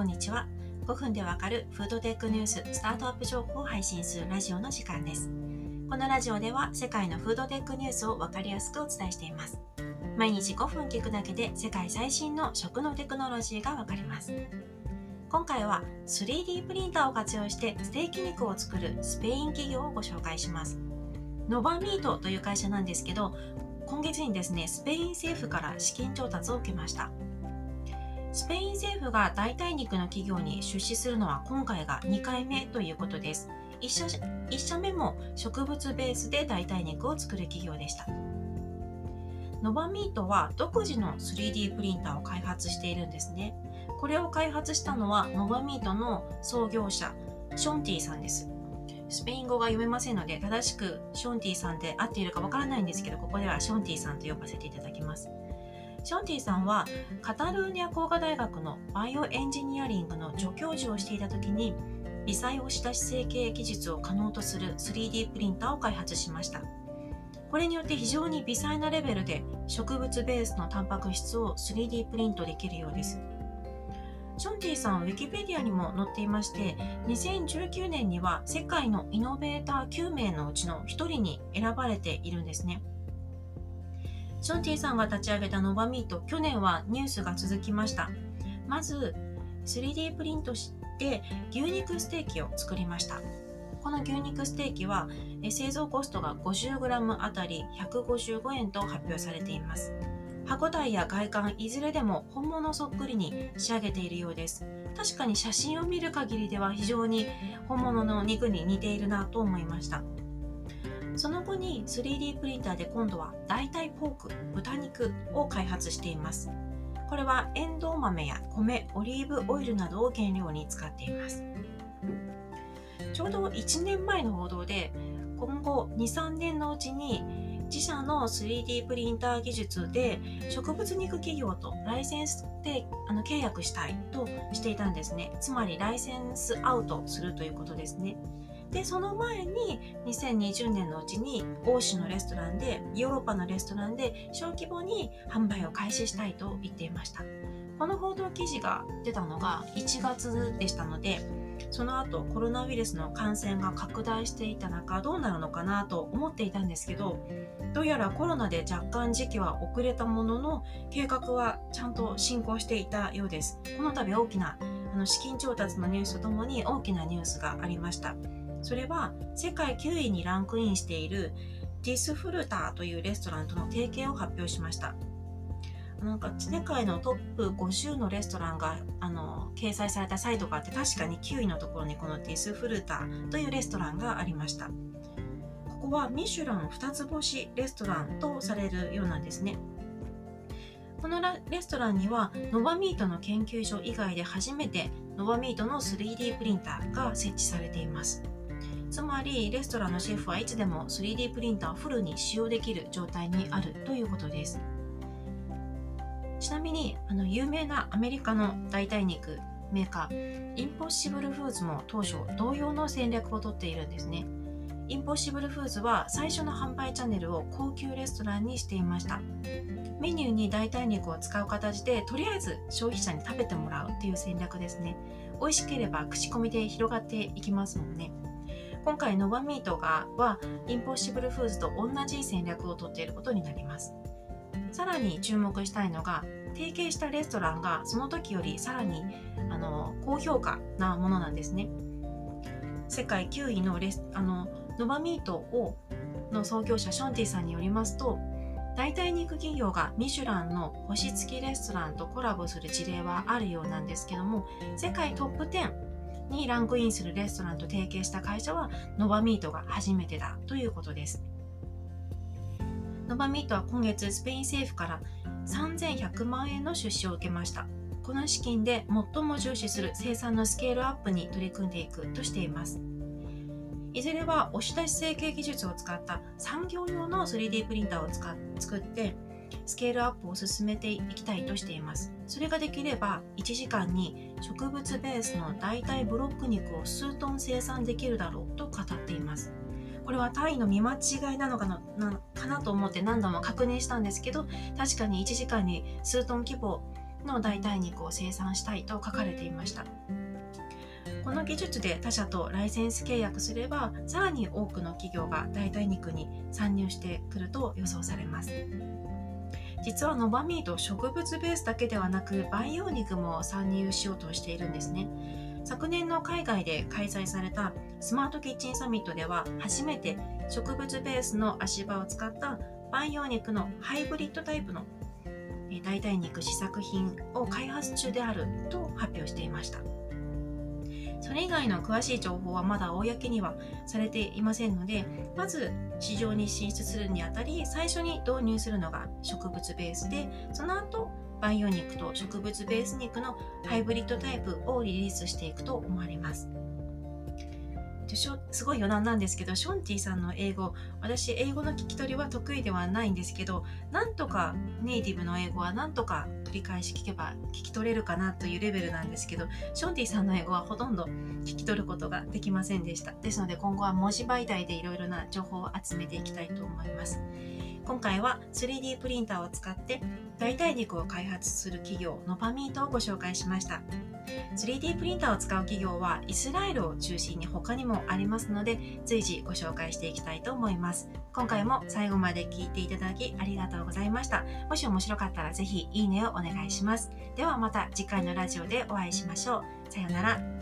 こんにちは。5分でわかるフードテックニューススタートアップ情報を配信するラジオの時間です。このラジオでは世界のフードテックニュースをわかりやすくお伝えしています。毎日5分聞くだけで世界最新の食のテクノロジーがわかります。今回は 3D プリンターを活用してステーキ肉を作るスペイン企業をご紹介します。ノバミートという会社なんですけど今月にですねスペイン政府から資金調達を受けました。スペイン政府が代替肉の企業に出資するのは今回が2回目ということです。1, 社1社目も植物ベースで代替肉を作る企業でした。ノバミートは独自の 3D プリンターを開発しているんですね。これを開発したのはノバミートの創業者ションティさんです。スペイン語が読めませんので正しくションティさんで合っているかわからないんですけどここではションティさんと呼ばせていただきます。ションティさんはカタルーニャ工科大学のバイオエンジニアリングの助教授をしていた時に微細押し出し成形技術を可能とする 3D プリンターを開発しましたこれによって非常に微細なレベルで植物ベースのタンパク質を 3D プリントできるようですションティさん、はウィキペディアにも載っていまして、2019年には世界のイノベーター9名のうちの1人に選ばれているんですね。ションティさんが立ち上げたノバミート、去年はニュースが続きました。まず、3D プリントして牛肉ステーキを作りました。この牛肉ステーキは製造コストが 50g あたり155円と発表されています。歯ごたえや外観いずれでも本物そっくりに仕上げているようです確かに写真を見る限りでは非常に本物の肉に似ているなと思いましたその後に 3D プリンターで今度は代替ポーク豚肉を開発していますこれはエンドウ豆や米オリーブオイルなどを原料に使っていますちょうど1年前の報道で今後23年のうちに自社の 3D プリンター技術で植物肉企業とライセンスであの契約したいとしていたんですね。つまりライセンスアウトするということですね。で、その前に2020年のうちに欧州のレストランで、ヨーロッパのレストランで小規模に販売を開始したいと言っていました。この報道記事が出たのが1月でしたので、その後コロナウイルスの感染が拡大していた中どうなるのかなと思っていたんですけどどうやらコロナで若干時期は遅れたものの計画はちゃんと進行していたようですこの度大きなあの資金調達のニュースとともに大きなニュースがありましたそれは世界9位にランクインしている Disfrutarというレストランとの提携を発表しました。なんか世界のトップ50のレストランがあの掲載されたサイトがあって確かに9位のところにこの Disfrutarというレストランがありました。ここはミシュラン2つ星レストランとされるようなんですね。このレストランには Novameatの研究所以外で初めてノバミートの 3D プリンターが設置されています。つまりレストランのシェフはいつでも 3D プリンターをフルに使用できる状態にあるということです。ちなみにあの有名なアメリカの代替肉メーカー Impossible Foodsも当初同様の戦略をとっているんですね。インポッシブルフーズは最初の販売チャンネルを高級レストランにしていました。メニューに代替肉を使う形でとりあえず消費者に食べてもらうっていう戦略ですね。美味しければ口コミで広がっていきますもんね。今回ノバミートがはインポッシブルフーズと同じ戦略をとっていることになります。さらに注目したいのが提携したレストランがその時よりさらにあの高評価なものなんですね。世界9位のレスあのノバミートをの創業者ションティさんによりますと代替肉企業がミシュランの星付きレストランとコラボする事例はあるようなんですけども世界トップ10にランクインするレストランと提携した会社はノバミートが初めてだということです。ノバミートは今月スペイン政府から3100万円の出資を受けました。この資金で最も重視する生産のスケールアップに取り組んでいくとしています。いずれは押し出し成形技術を使った産業用の 3D プリンターを使っ作ってスケールアップを進めていきたいとしています。それができれば1時間に植物ベースの代替ブロック肉を数トン生産できるだろうと語っています。これは単位の見間違いなのかななかなと思って何度も確認したんですけど確かに1時間に数トン規模の代替肉を生産したいと書かれていました。この技術で他社とライセンス契約すればさらに多くの企業が代替肉に参入してくると予想されます。実はノバミート植物ベースだけではなく培養肉も参入しようとしているんですね。昨年の海外で開催されたスマートキッチンサミットでは初めて植物ベースの足場を使った培養肉のハイブリッドタイプの代替肉試作品を開発中であると発表していました。それ以外の詳しい情報はまだ公にはされていませんのでまず市場に進出するにあたり最初に導入するのが植物ベースでその後培養肉と植物ベース肉のハイブリッドタイプをリリースしていくと思われます。すごい余談なんですけどションティさんの英語私英語の聞き取りは得意ではないんですけどなんとかネイティブの英語はなんとか繰り返し聞けば聞き取れるかなというレベルなんですけどションティさんの英語はほとんど聞き取ることができませんでした。ですので今後は文字媒体でいろいろな情報を集めていきたいと思います。今回は 3D プリンターを使って代替肉を開発する企業ノパミートをご紹介しました。3D プリンターを使う企業はイスラエルを中心に他にもありますので随時ご紹介していきたいと思います。今回も最後まで聞いていただきありがとうございました。もし面白かったらぜひいいねをお願いします。ではまた次回のラジオでお会いしましょう。さようなら。